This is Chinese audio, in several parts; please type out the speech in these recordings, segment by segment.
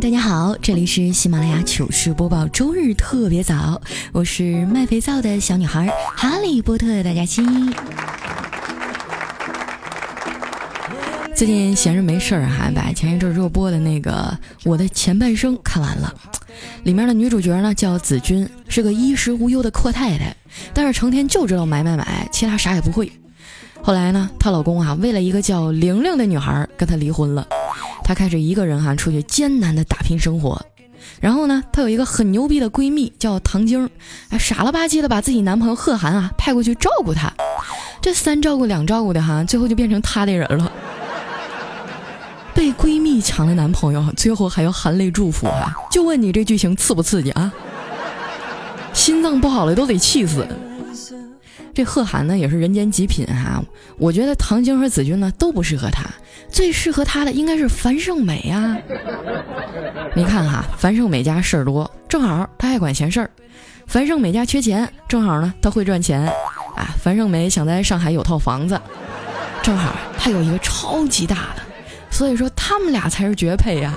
大家好，这里是喜马拉雅糗事播报，周日特别早，我是卖肥皂的小女孩哈利波特大家期。最近闲着没事儿哈，把前一阵热播的那个《我的前半生》看完了。里面的女主角呢叫子君，是个衣食无忧的阔太太，但是成天就知道买买买，其他啥也不会。后来呢，她老公啊为了一个叫玲玲的女孩跟她离婚了，她开始一个人哈出去艰难的打拼生活。然后呢，她有一个很牛逼的闺蜜叫唐晶，哎傻了吧唧的把自己男朋友贺涵啊派过去照顾她。这三照顾两照顾的哈，最后就变成她的人了。被闺蜜抢了男朋友，最后还要含泪祝福哈，就问你这剧情刺不刺激啊？心脏不好了都得气死。这贺涵呢也是人间极品哈，我觉得唐晶和子君呢都不适合他，最适合他的应该是樊胜美呀。你看哈，樊胜美家事儿多，正好他爱管闲事儿；樊胜美家缺钱，正好呢他会赚钱。啊，樊胜美想在上海有套房子，正好他有一个超级大的。所以说他们俩才是绝配呀！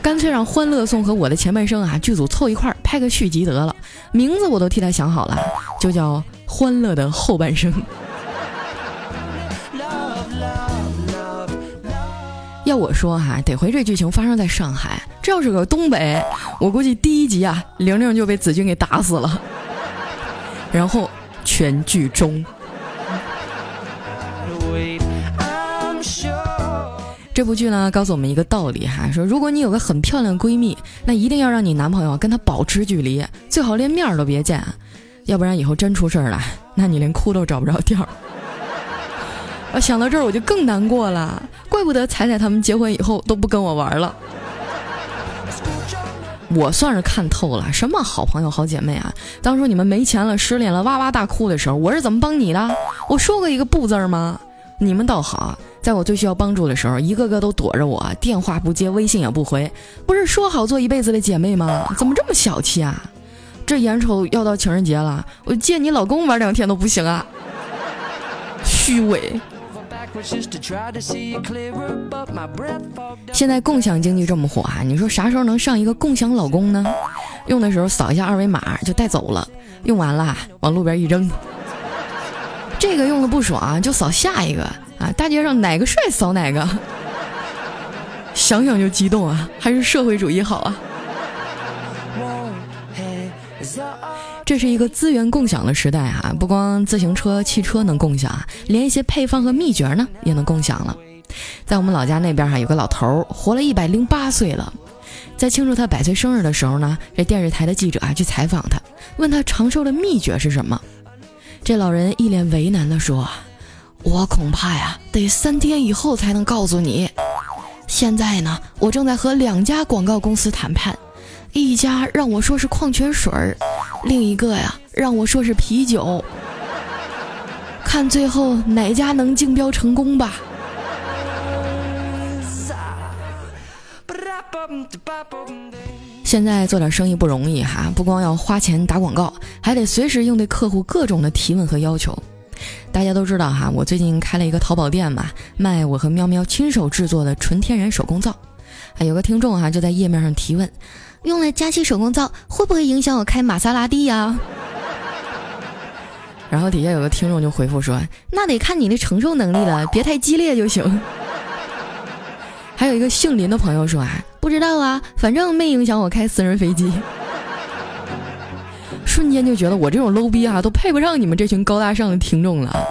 干脆让《欢乐颂》和我的前半生啊剧组凑一块儿拍个续集得了，名字我都替他想好了，就叫《欢乐的后半生》。要我说哈，得亏这剧情发生在上海，这要是个东北，我估计第一集啊，玲玲就被子君给打死了，然后全剧终。这部剧呢，告诉我们一个道理哈，说如果你有个很漂亮闺蜜，那一定要让你男朋友跟她保持距离，最好连面儿都别见，要不然以后真出事儿了，那你连哭都找不着调儿。我想到这儿我就更难过了，怪不得彩彩他们结婚以后都不跟我玩了。我算是看透了，什么好朋友好姐妹啊！当初你们没钱了、失恋了、哇哇大哭的时候，我是怎么帮你的？我说过一个不字儿吗？你们倒好。在我最需要帮助的时候，一个个都躲着我，电话不接，微信也不回。不是说好做一辈子的姐妹吗？怎么这么小气啊？这眼瞅要到情人节了，我借你老公玩两天都不行啊？虚伪！现在共享经济这么火啊，你说啥时候能上一个共享老公呢？用的时候扫一下二维码就带走了，用完了往路边一扔。这个用的不爽就扫下一个。啊！大街上哪个帅扫哪个，想想就激动啊！还是社会主义好啊！这是一个资源共享的时代啊！不光自行车、汽车能共享啊，连一些配方和秘诀呢也能共享了。在我们老家那边哈，有个老头活了一百零八岁了，在庆祝他百岁生日的时候呢，这电视台的记者啊去采访他，问他长寿的秘诀是什么？这老人一脸为难地说。我恐怕呀，得三天以后才能告诉你。现在呢，我正在和两家广告公司谈判，一家让我说是矿泉水儿，另一个呀让我说是啤酒。看最后哪家能竞标成功吧。现在做点生意不容易哈，不光要花钱打广告，还得随时应对客户各种的提问和要求。大家都知道哈，我最近开了一个淘宝店嘛，卖我和喵喵亲手制作的纯天然手工皂。啊，有个听众哈就在页面上提问，用了加气手工皂会不会影响我开玛莎拉蒂呀？然后底下有个听众就回复说，那得看你的承受能力了，别太激烈就行。还有一个姓林的朋友说啊，不知道啊，反正没影响我开私人飞机。瞬间就觉得我这种 low 逼啊，都配不上你们这群高大上的听众了。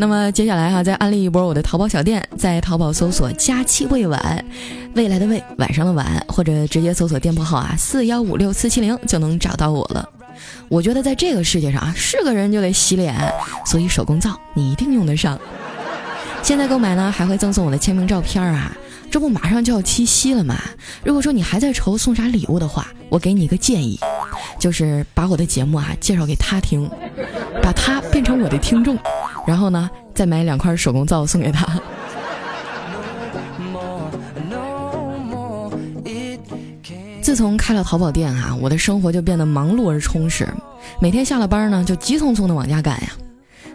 那么接下来哈，再安利一波我的淘宝小店，在淘宝搜索“佳期未晚”，未来的未，晚上的晚，或者直接搜索店铺号啊，四幺五六四七零就能找到我了。我觉得在这个世界上啊，是个人就得洗脸，所以手工皂你一定用得上。现在购买呢，还会赠送我的签名照片啊。这不马上就要七夕了吗？如果说你还在愁送啥礼物的话，我给你一个建议，就是把我的节目啊介绍给他听，把他变成我的听众，然后呢再买两块手工皂送给他。自从开了淘宝店啊，我的生活就变得忙碌而充实，每天下了班呢就急匆匆的往家赶呀。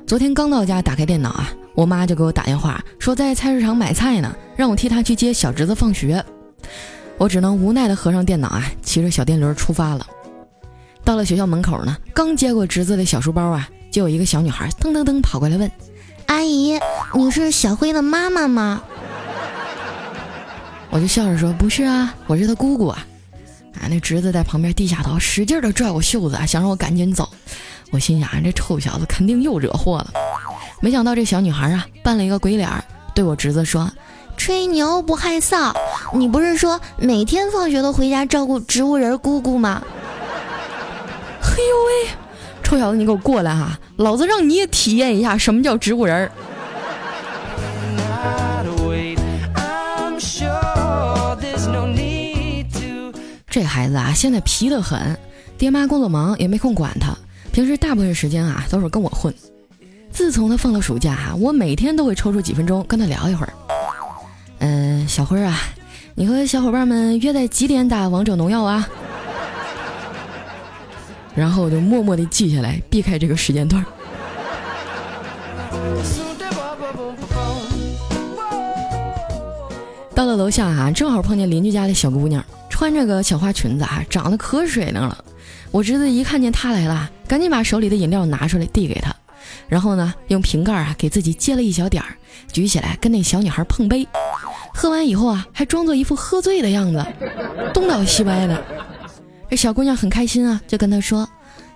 昨天刚到家，打开电脑啊。我妈就给我打电话说在菜市场买菜呢，让我替她去接小侄子放学。我只能无奈的合上电脑啊，骑着小电驴出发了。到了学校门口呢，刚接过侄子的小书包啊，就有一个小女孩噔噔噔跑过来问：“阿姨，你是小辉的妈妈吗？”我就笑着说：“不是啊，我是他姑姑啊。”啊，那侄子在旁边低下头，使劲的拽我袖子，想让我赶紧走。我心想，这臭小子肯定又惹祸了。没想到这小女孩啊，扮了一个鬼脸，对我侄子说：“吹牛不害臊，你不是说每天放学都回家照顾植物人姑姑吗？”嘿 呦喂，臭小子，你给我过来哈！老子让你也体验一下什么叫植物人儿。这孩子啊，现在皮得很，爹妈工作忙也没空管他，平时大部分时间啊都是跟我混。自从他放了暑假哈，我每天都会抽出几分钟跟他聊一会儿。嗯，小辉啊，你和小伙伴们约在几点打王者荣耀啊？然后我就默默地记下来，避开这个时间段。到了楼下啊，正好碰见邻居家的小姑娘，穿着个小花裙子啊，长得可水灵了。我侄子一看见她来了，赶紧把手里的饮料拿出来递给她，然后呢，用瓶盖啊给自己接了一小点儿，举起来跟那小女孩碰杯。喝完以后啊，还装作一副喝醉的样子，东倒西歪的。这小姑娘很开心啊，就跟他说：“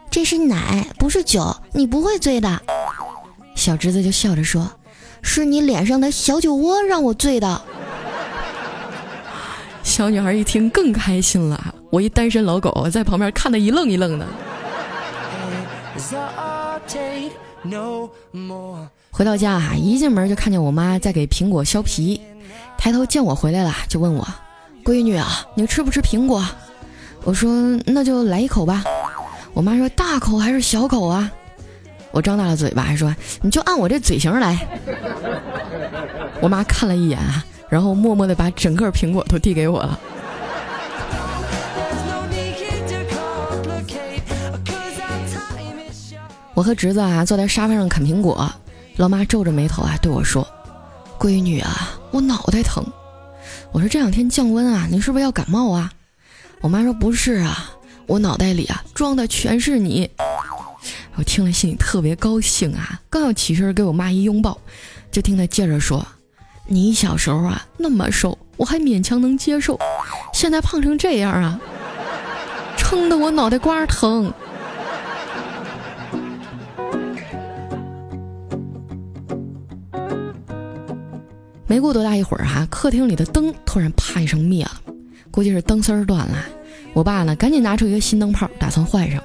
这是奶，不是酒，你不会醉的。”小侄子就笑着说：“是你脸上的小酒窝让我醉的。”小女孩一听更开心了，我一单身老狗在旁边看得一愣一愣的。回到家啊，一进门就看见我妈在给苹果削皮，抬头见我回来了，就问我：“闺女啊，你吃不吃苹果？”我说那就来一口吧。我妈说大口还是小口啊？我张大了嘴巴还说你就按我这嘴型来。我妈看了一眼啊，然后默默的把整个苹果都递给我了。我和侄子啊坐在沙发上啃苹果，老妈皱着眉头啊对我说：“闺女啊，我脑袋疼。”我说这两天降温啊，你是不是要感冒啊？我妈说不是啊，我脑袋里啊装的全是你。我听了心里特别高兴啊，刚要起身给我妈一拥抱，就听她接着说：“你小时候啊那么瘦，我还勉强能接受，现在胖成这样啊，撑得我脑袋瓜疼。”没过多大一会儿哈，客厅里的灯突然啪一声灭了。估计是灯丝儿断了，我爸呢赶紧拿出一个新灯泡，打算换上。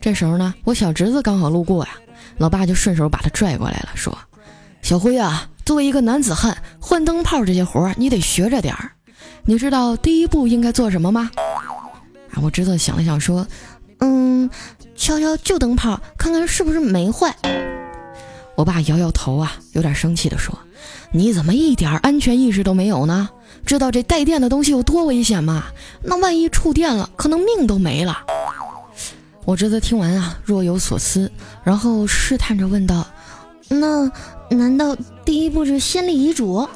这时候呢，我小侄子刚好路过呀，老爸就顺手把他拽过来了，说：“小辉啊，作为一个男子汉，换灯泡这些活儿你得学着点儿。你知道第一步应该做什么吗？”啊，我侄子想了想说：“嗯，敲敲旧灯泡，看看是不是没坏。”我爸摇摇头啊，有点生气的说：“你怎么一点安全意识都没有呢？”知道这带电的东西有多危险吗？那万一触电了，可能命都没了。我侄子听完啊，若有所思，然后试探着问道：“那难道第一步是先立遗嘱？”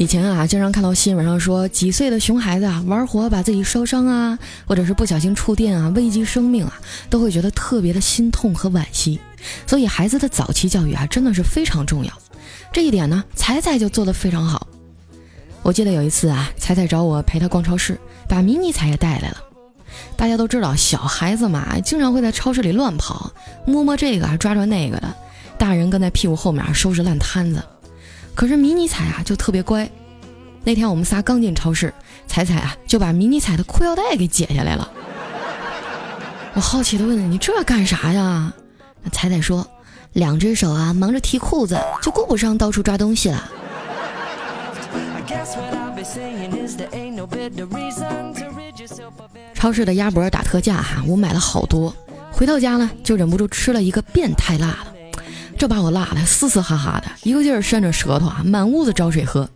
以前啊，经常看到新闻上说，几岁的熊孩子啊，玩火把自己烧伤啊，或者是不小心触电啊，危及生命啊，都会觉得特别的心痛和惋惜。所以孩子的早期教育啊，真的是非常重要。这一点呢，彩彩就做得非常好。我记得有一次啊，彩彩找我陪她逛超市，把迷你彩也带来了。大家都知道，小孩子嘛，经常会在超市里乱跑，摸摸这个，抓抓那个的。大人跟在屁股后面收拾烂摊子。可是迷你彩啊，就特别乖。那天我们仨刚进超市，彩彩啊就把迷你彩的裤腰带给解下来了。我好奇的问：“你这干啥呀？”那彩彩说。两只手啊，忙着提裤子，就顾不上到处抓东西了。超市的鸭脖打特价哈，我买了好多，回到家呢就忍不住吃了一个变态辣的，这把我辣的嘶嘶哈哈的，一个劲儿扇着舌头啊，满屋子找水喝。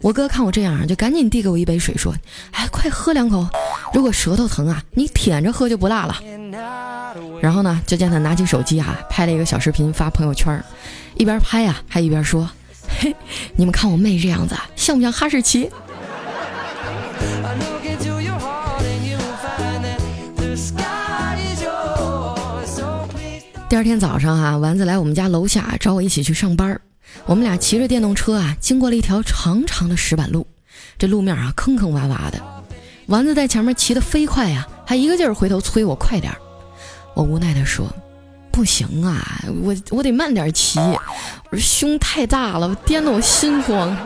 我哥看我这样，就赶紧递给我一杯水，说：“哎，快喝两口，如果舌头疼啊，你舔着喝就不辣了。”然后呢，就见他拿起手机啊，拍了一个小视频发朋友圈，一边拍呀，还一边说：“嘿，你们看我妹这样子，像不像哈士奇？第二天早上啊，丸子来我们家楼下找我一起去上班。我们俩骑着电动车啊，经过了一条长长的石板路，这路面啊坑坑洼洼的。丸子在前面骑得飞快呀，还一个劲儿回头催我快点儿。我无奈地说：“不行啊，我我得慢点骑，我这胸太大了，颠得我心慌。”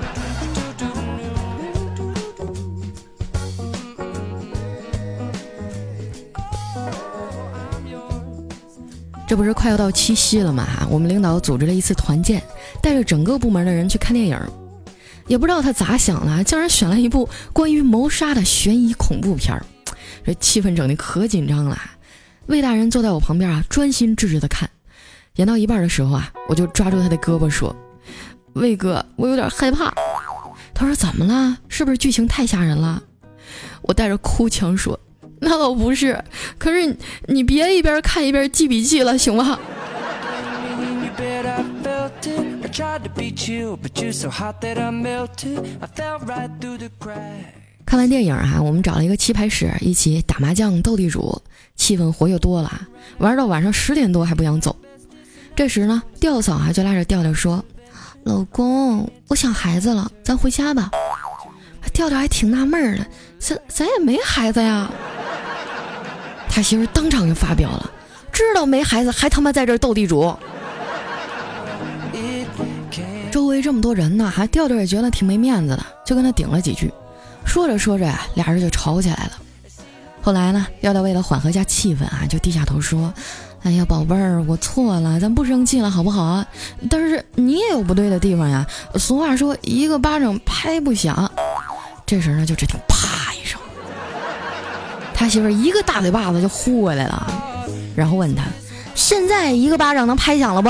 这不是快要到七夕了吗？我们领导组织了一次团建，带着整个部门的人去看电影。也不知道他咋想的，竟然选了一部关于谋杀的悬疑恐怖片儿。这气氛整的可紧张了。魏大人坐在我旁边啊，专心致志的看。演到一半的时候啊，我就抓住他的胳膊说：“魏哥，我有点害怕。”他说：“怎么了？是不是剧情太吓人了？”我带着哭腔说。那倒不是，可是你别一边看一边记笔记了，行吗？看完电影啊，我们找了一个棋牌室，一起打麻将、斗地主，气氛活跃多了。玩到晚上十点多还不想走，这时呢，调嫂啊就拉着调调说：“老公，我想孩子了，咱回家吧。”调调还挺纳闷的，咱咱也没孩子呀。他媳妇当场就发飙了，知道没孩子还他妈在这斗地主。周围这么多人呢，还调调也觉得挺没面子的，就跟他顶了几句。说着说着呀，俩人就吵起来了。后来呢，调调为了缓和一下气氛啊，就低下头说：“哎呀，宝贝儿，我错了，咱不生气了，好不好啊？但是你也有不对的地方呀。俗话说，一个巴掌拍不响。这时呢，就只听啪。”他媳妇一个大嘴巴子就呼过来了，然后问他：“现在一个巴掌能拍响了不？”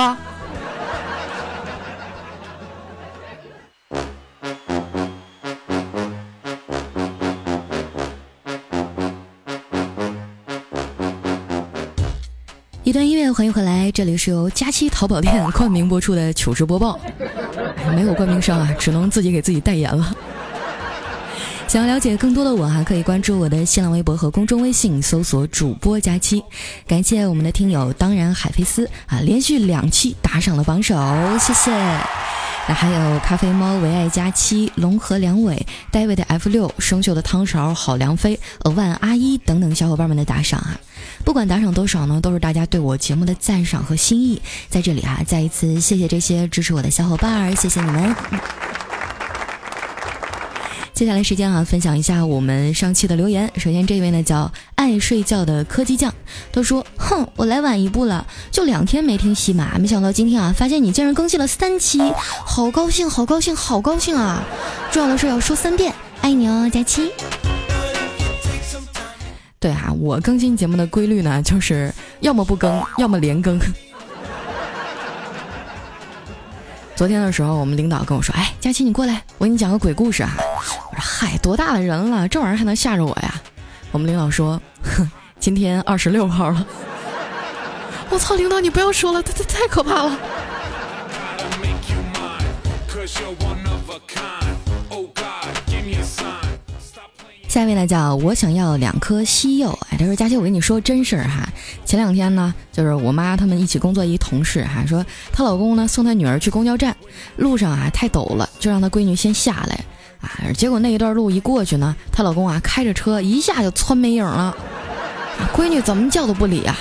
一段音乐，欢迎回来，这里是由佳期淘宝店冠名播出的糗事播报，没有冠名商啊，只能自己给自己代言了。想要了解更多的我哈，可以关注我的新浪微博和公众微信，搜索主播佳期。感谢我们的听友，当然海飞丝啊，连续两期打赏了榜首，谢谢。那还有咖啡猫、唯爱佳期、龙和梁伟、戴维的 F 六、生锈的汤勺、郝良飞、额万阿一等等小伙伴们的打赏啊，不管打赏多少呢，都是大家对我节目的赞赏和心意。在这里啊，再一次谢谢这些支持我的小伙伴儿，谢谢你们。接下来时间啊，分享一下我们上期的留言。首先这位呢叫爱睡觉的柯基酱，他说：“哼，我来晚一步了，就两天没听喜马，没想到今天啊，发现你竟然更新了三期，好高兴，好高兴，好高兴啊！重要的事要说三遍，爱你哦，佳期。”对啊，我更新节目的规律呢，就是要么不更，要么连更。昨天的时候，我们领导跟我说：“哎，佳琪，你过来，我给你讲个鬼故事啊。”我说：“嗨，多大的人了，这玩意儿还能吓着我呀？”我们领导说：“哼，今天二十六号了。”我操，领导你不要说了，这这太可怕了。下一位呢叫我想要两颗西柚，哎，他说佳琪，我跟你说真事儿哈，前两天呢，就是我妈他们一起工作一同事哈，说她老公呢送她女儿去公交站，路上啊太陡了，就让她闺女先下来结果那一段路一过去呢，她老公啊开着车一下就窜没影了，闺女怎么叫都不理啊，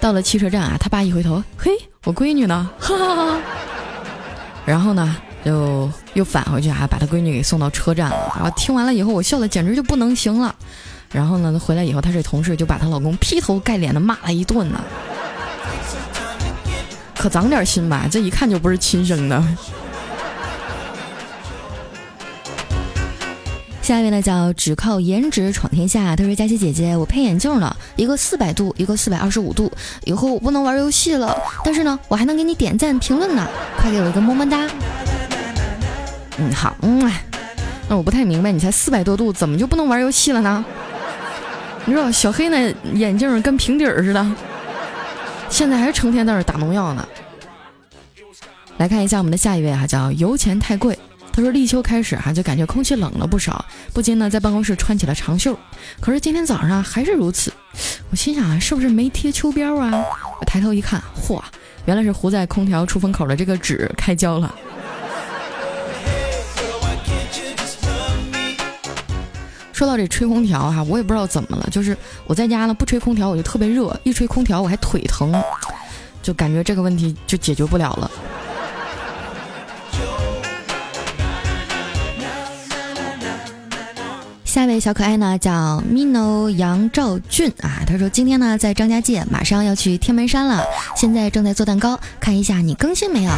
到了汽车站啊，他爸一回头，嘿，我闺女呢？哈哈哈，然后呢？就又返回去啊，把他闺女给送到车站了。然后听完了以后，我笑的简直就不能行了。然后呢，回来以后，她这同事就把她老公劈头盖脸的骂了一顿呢。可长点心吧，这一看就不是亲生的。下一位呢，叫只靠颜值闯天下。他说：“佳琪姐姐，我配眼镜了，一个四百度，一个四百二十五度。以后我不能玩游戏了，但是呢，我还能给你点赞评论呢。快给我一个么么哒。”嗯好，嗯，那我不太明白，你才四百多度，怎么就不能玩游戏了呢？你知道小黑那眼镜跟平底儿似的，现在还成天在那打农药呢。来看一下我们的下一位哈，叫油钱太贵。他说立秋开始哈，就感觉空气冷了不少，不禁呢在办公室穿起了长袖。可是今天早上还是如此，我心想啊，是不是没贴秋膘啊？我抬头一看，嚯，原来是糊在空调出风口的这个纸开胶了。说到这吹空调哈，我也不知道怎么了，就是我在家呢不吹空调我就特别热，一吹空调我还腿疼，就感觉这个问题就解决不了了。小可爱呢叫 mino 杨兆俊啊，他说今天呢在张家界，马上要去天门山了，现在正在做蛋糕，看一下你更新没有。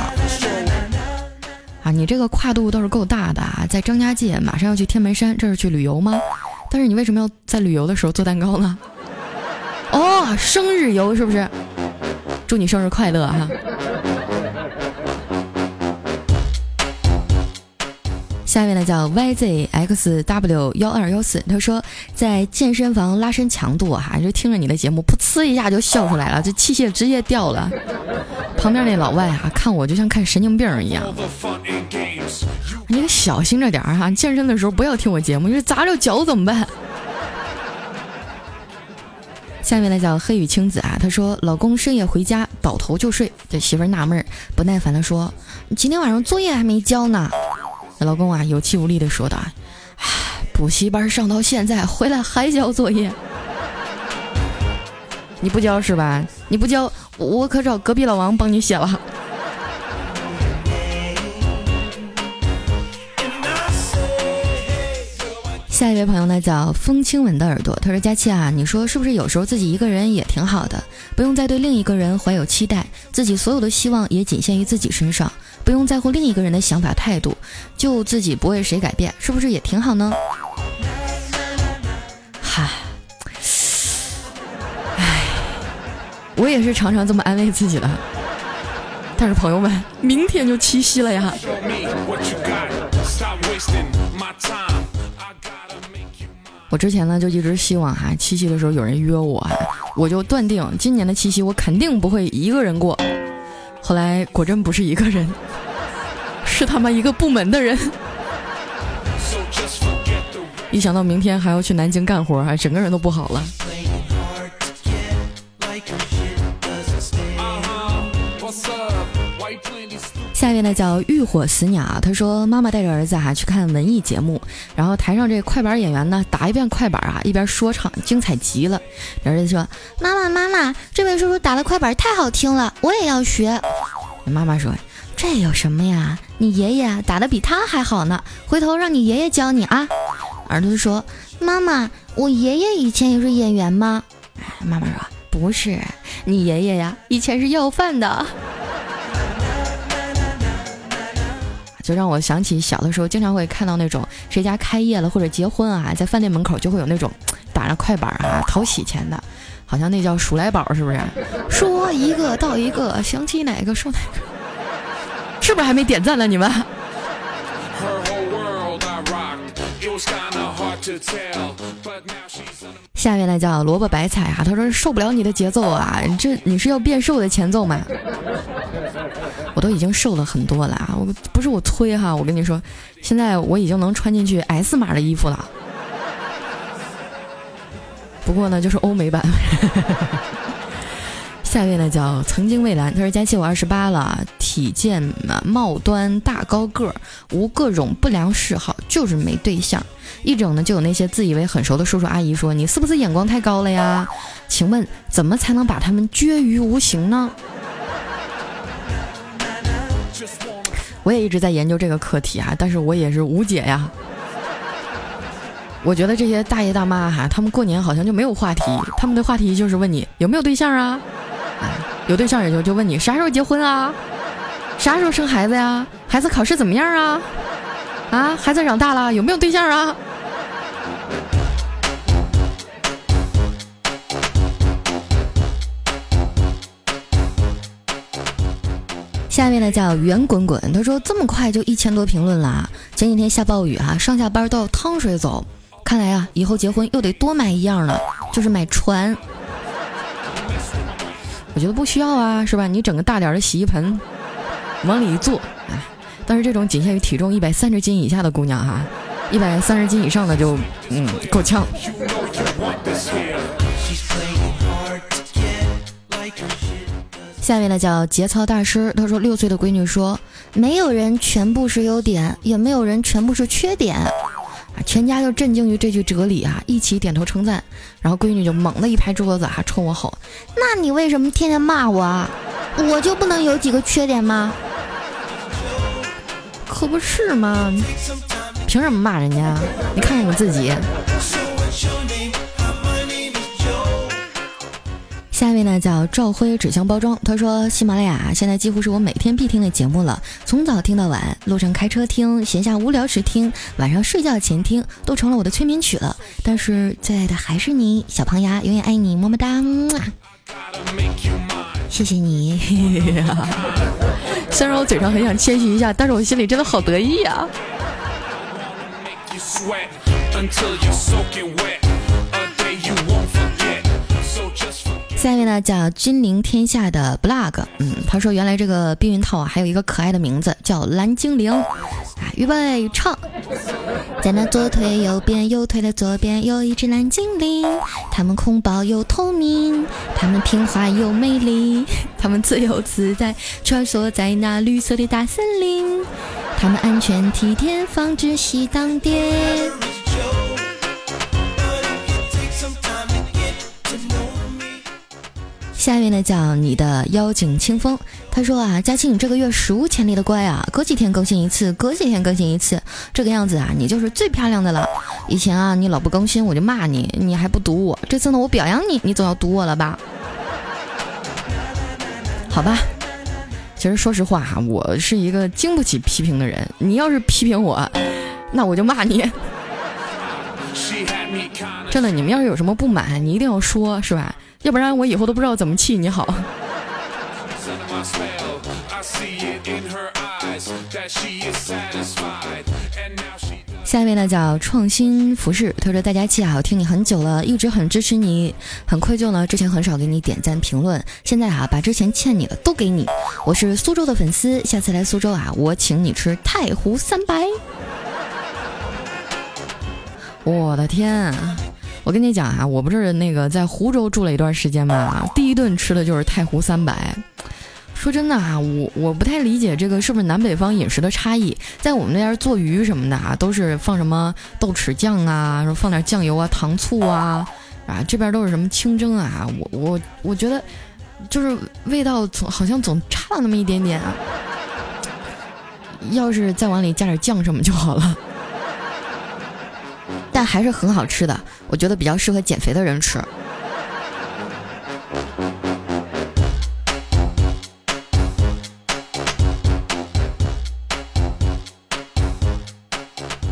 啊，你这个跨度倒是够大的啊！在张家界，马上要去天门山，这是去旅游吗？但是你为什么要在旅游的时候做蛋糕呢？哦，生日游是不是？祝你生日快乐哈！下面呢叫 YZXW 幺二幺四，他说在健身房拉伸强度哈，就听着你的节目，噗呲一下就笑出来了，这器械直接掉了。旁边那老外啊，看我就像看神经病一样。你可小心着点儿哈，健身的时候不要听我节目，你说砸着脚怎么办？下面呢叫黑羽青子啊，他说老公深夜回家倒头就睡，这媳妇纳闷不耐烦的说：“你今天晚上作业还没交呢。”老公啊有气无力的说道：“唉，补习班上到现在回来还交作业，你不交是吧？你不交。”我可找隔壁老王帮你写了。下一位朋友呢，叫风轻吻的耳朵，他说：“佳期啊，你说是不是有时候自己一个人也挺好的，不用再对另一个人怀有期待，自己所有的希望也仅限于自己身上，不用在乎另一个人的想法态度，就自己不为谁改变，是不是也挺好呢？”我也是常常这么安慰自己的，但是朋友们，明天就七夕了呀！我之前呢就一直希望哈，七夕的时候有人约我，我就断定今年的七夕我肯定不会一个人过。后来果真不是一个人，是他妈一个部门的人。一想到明天还要去南京干活，还整个人都不好了。下一位呢叫浴火死鸟，他说妈妈带着儿子哈去看文艺节目，然后台上这快板演员呢打一遍快板啊，一边说唱，精彩极了。儿子说：“妈妈妈妈，这位叔叔打的快板太好听了，我也要学。”妈妈说：“这有什么呀？你爷爷打的比他还好呢，回头让你爷爷教你啊。”儿子说：“妈妈，我爷爷以前也是演员吗？”妈妈说：“不是，你爷爷呀，以前是要饭的。”就让我想起小的时候，经常会看到那种谁家开业了或者结婚啊，在饭店门口就会有那种打着快板啊讨喜钱的，好像那叫数来宝，是不是？说一个到一个，想起哪个说哪个，是不是还没点赞呢？你们？下面呢叫萝卜白菜啊，他说受不了你的节奏啊，这你是要变瘦的前奏吗？我都已经瘦了很多了啊！我不是我催哈，我跟你说，现在我已经能穿进去 S 码的衣服了。不过呢，就是欧美版。下一位呢叫曾经蔚蓝，他说佳期我二十八了，体健貌端大高个儿，无各种不良嗜好，就是没对象。一整呢就有那些自以为很熟的叔叔阿姨说你是不是眼光太高了呀？请问怎么才能把他们绝于无形呢？我也一直在研究这个课题啊，但是我也是无解呀。我觉得这些大爷大妈哈，他们过年好像就没有话题，他们的话题就是问你有没有对象啊，有对象也就就问你啥时候结婚啊，啥时候生孩子呀，孩子考试怎么样啊，啊，孩子长大了有没有对象啊？下面呢叫圆滚滚，他说这么快就一千多评论了。前几天下暴雨啊，上下班都要趟水走。看来啊，以后结婚又得多买一样了，就是买船。我觉得不需要啊，是吧？你整个大点的洗衣盆，往里一坐，但是这种仅限于体重一百三十斤以下的姑娘哈，一百三十斤以上的就嗯够呛。下面呢叫节操大师，他说六岁的闺女说，没有人全部是优点，也没有人全部是缺点。啊，全家就震惊于这句哲理啊，一起点头称赞。然后闺女就猛地一拍桌子，还冲我吼：“那你为什么天天骂我啊？我就不能有几个缺点吗？可不是吗？凭什么骂人家？你看看你自己。”下一位呢叫赵辉纸箱包装，他说喜马拉雅现在几乎是我每天必听的节目了，从早听到晚，路上开车听，闲暇无聊时听，晚上睡觉前听，都成了我的催眠曲了。但是最爱的还是你，小胖丫，永远爱你，么么哒，谢谢你。虽然我嘴上很想谦虚一下，但是我心里真的好得意啊。下一位呢叫君临天下的 blog，嗯，他说原来这个避孕套啊还有一个可爱的名字叫蓝精灵，啊，预备唱，在那左腿右边右腿的左边有一只蓝精灵，它们恐怖又透明，它们听话又美丽，它们自由自在穿梭在那绿色的大森林，它们安全体贴防止西当爹。下面呢叫你的妖精清风，他说啊，佳期你这个月史无前例的乖啊，隔几天更新一次，隔几天更新一次，这个样子啊，你就是最漂亮的了。以前啊，你老不更新我就骂你，你还不堵我，这次呢我表扬你，你总要堵我了吧？好吧，其实说实话哈，我是一个经不起批评的人，你要是批评我，那我就骂你。真的，你们要是有什么不满，你一定要说，是吧？要不然我以后都不知道怎么气你好。下一位呢叫创新服饰，他说大家气啊，我听你很久了，一直很支持你，很愧疚呢，之前很少给你点赞评论，现在啊把之前欠你的都给你。我是苏州的粉丝，下次来苏州啊，我请你吃太湖三白。我的天！我跟你讲啊，我不是那个在湖州住了一段时间嘛，第一顿吃的就是太湖三百。说真的啊，我我不太理解这个是不是南北方饮食的差异。在我们那边做鱼什么的啊，都是放什么豆豉酱啊，说放点酱油啊、糖醋啊，啊这边都是什么清蒸啊。我我我觉得就是味道总好像总差了那么一点点啊。要是再往里加点酱什么就好了。但还是很好吃的，我觉得比较适合减肥的人吃。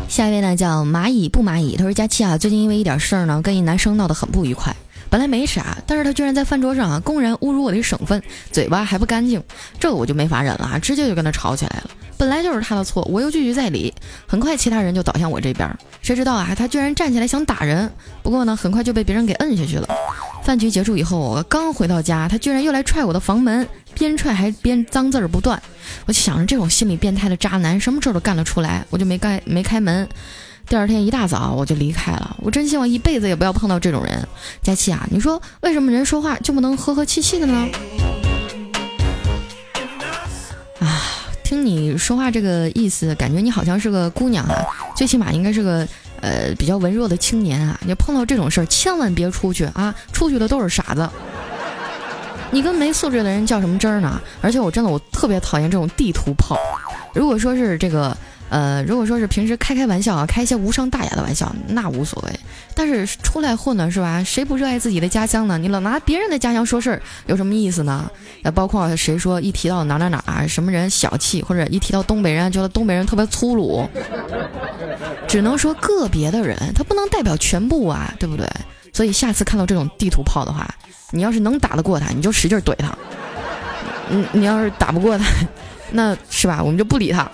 下一位呢叫蚂蚁不蚂蚁，他说佳期啊，最近因为一点事儿呢，跟一男生闹得很不愉快。本来没啥，但是他居然在饭桌上啊，公然侮辱我的省份，嘴巴还不干净，这我就没法忍了，直接就跟他吵起来了。本来就是他的错，我又句句在理。很快其他人就倒向我这边，谁知道啊，他居然站起来想打人，不过呢，很快就被别人给摁下去了。饭局结束以后，我刚回到家，他居然又来踹我的房门，边踹还边脏字儿不断。我就想着这种心理变态的渣男，什么事儿都干得出来，我就没开没开门。第二天一大早我就离开了。我真希望一辈子也不要碰到这种人。佳琪啊，你说为什么人说话就不能和和气气的呢？听你说话这个意思，感觉你好像是个姑娘啊，最起码应该是个呃比较文弱的青年啊。你碰到这种事儿，千万别出去啊！出去的都是傻子。你跟没素质的人较什么真儿呢？而且我真的我特别讨厌这种地图炮。如果说是这个。呃，如果说是平时开开玩笑啊，开一些无伤大雅的玩笑，那无所谓。但是出来混呢，是吧？谁不热爱自己的家乡呢？你老拿别人的家乡说事儿，有什么意思呢？呃，包括谁说一提到哪哪哪什么人小气，或者一提到东北人，觉得东北人特别粗鲁，只能说个别的人，他不能代表全部啊，对不对？所以下次看到这种地图炮的话，你要是能打得过他，你就使劲怼他。嗯，你要是打不过他，那是吧？我们就不理他。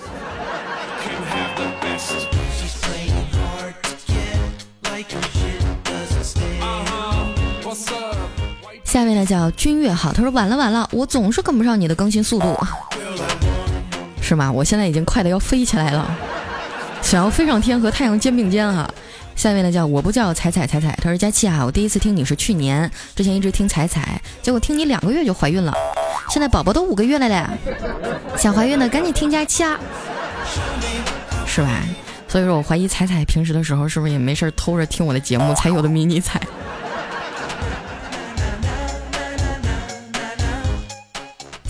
下面呢叫君越好，他说晚了晚了，我总是跟不上你的更新速度。是吗？我现在已经快的要飞起来了，想要飞上天和太阳肩并肩哈。下一位呢叫我不叫彩彩彩彩，他说佳期啊，我第一次听你是去年，之前一直听彩彩，结果听你两个月就怀孕了，现在宝宝都五个月了嘞，想怀孕的赶紧听佳期啊，是吧？所以说我怀疑彩彩平时的时候是不是也没事偷着听我的节目才有的迷你彩。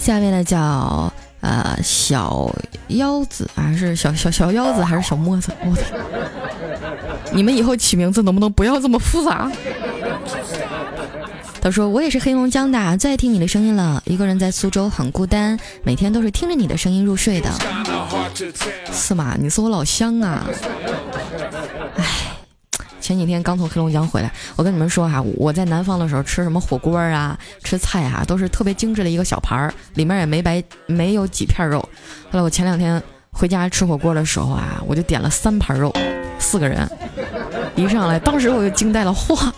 下一位呢叫呃小腰子啊，是小小小腰子还是小沫子？我的。你们以后起名字能不能不要这么复杂？他说：“我也是黑龙江的，最爱听你的声音了。一个人在苏州很孤单，每天都是听着你的声音入睡的。是吗？你是我老乡啊。前几天刚从黑龙江回来，我跟你们说哈，我在南方的时候吃什么火锅啊，吃菜啊，都是特别精致的一个小盘儿，里面也没白没有几片肉。后来我前两天回家吃火锅的时候啊，我就点了三盘肉。”四个人一上来，当时我就惊呆了，哇，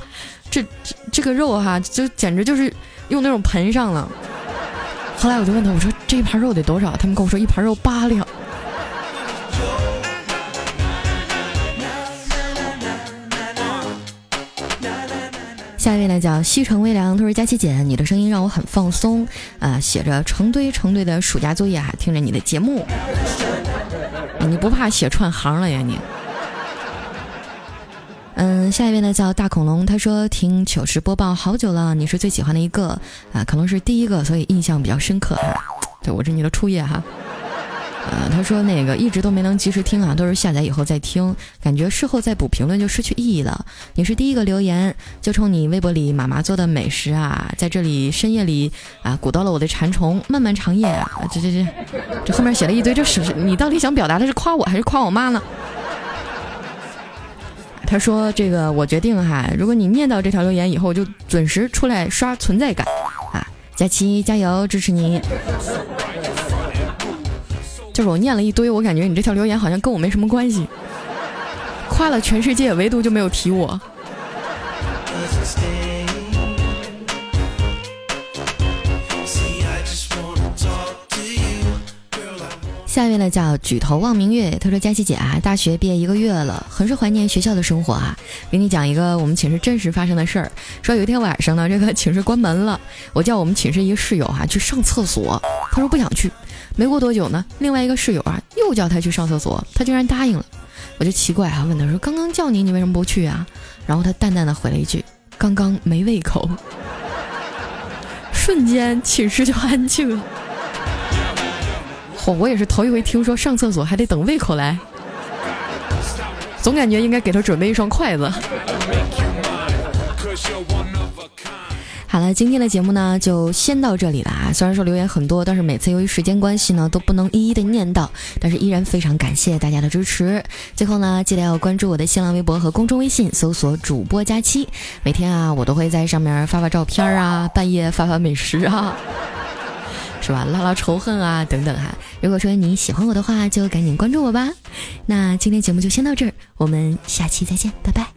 这这这个肉哈，就简直就是用那种盆上了。后来我就问他，我说这一盘肉得多少？他们跟我说一盘肉八两。下一位呢叫西城微凉，他说佳琪姐，你的声音让我很放松啊，写着成堆成堆的暑假作业哈，听着你的节目，你不怕写串行了呀你？嗯，下一位呢叫大恐龙，他说听糗事播报好久了，你是最喜欢的一个啊，可能是第一个，所以印象比较深刻哈。对我是你的初夜哈。呃，他说那个一直都没能及时听啊，都是下载以后再听，感觉事后再补评论就失去意义了。你是第一个留言，就冲你微博里妈妈做的美食啊，在这里深夜里啊鼓到了我的馋虫，漫漫长夜啊，这这这，这后面写了一堆，这是你到底想表达的是夸我还是夸我妈呢？他说：“这个我决定哈，如果你念到这条留言以后，就准时出来刷存在感啊！佳琪加油，支持你。就是我念了一堆，我感觉你这条留言好像跟我没什么关系，夸了全世界，唯独就没有提我。”下一位呢叫举头望明月，他说佳琪姐啊，大学毕业一个月了，很是怀念学校的生活啊。给你讲一个我们寝室真实发生的事儿，说有一天晚上呢，这个寝室关门了，我叫我们寝室一个室友哈去上厕所，他说不想去。没过多久呢，另外一个室友啊又叫他去上厕所，他竟然答应了。我就奇怪啊，问他说刚刚叫你，你为什么不去啊？然后他淡淡的回了一句，刚刚没胃口。瞬间寝室就安静了。嚯，我也是头一回听说上厕所还得等胃口来，总感觉应该给他准备一双筷子。好了，今天的节目呢就先到这里了啊！虽然说留言很多，但是每次由于时间关系呢都不能一一的念到，但是依然非常感谢大家的支持。最后呢，记得要关注我的新浪微博和公众微信，搜索主播佳期，每天啊我都会在上面发发照片啊，半夜发发美食啊。是吧？拉拉仇恨啊，等等哈。如果说你喜欢我的话，就赶紧关注我吧。那今天节目就先到这儿，我们下期再见，拜拜。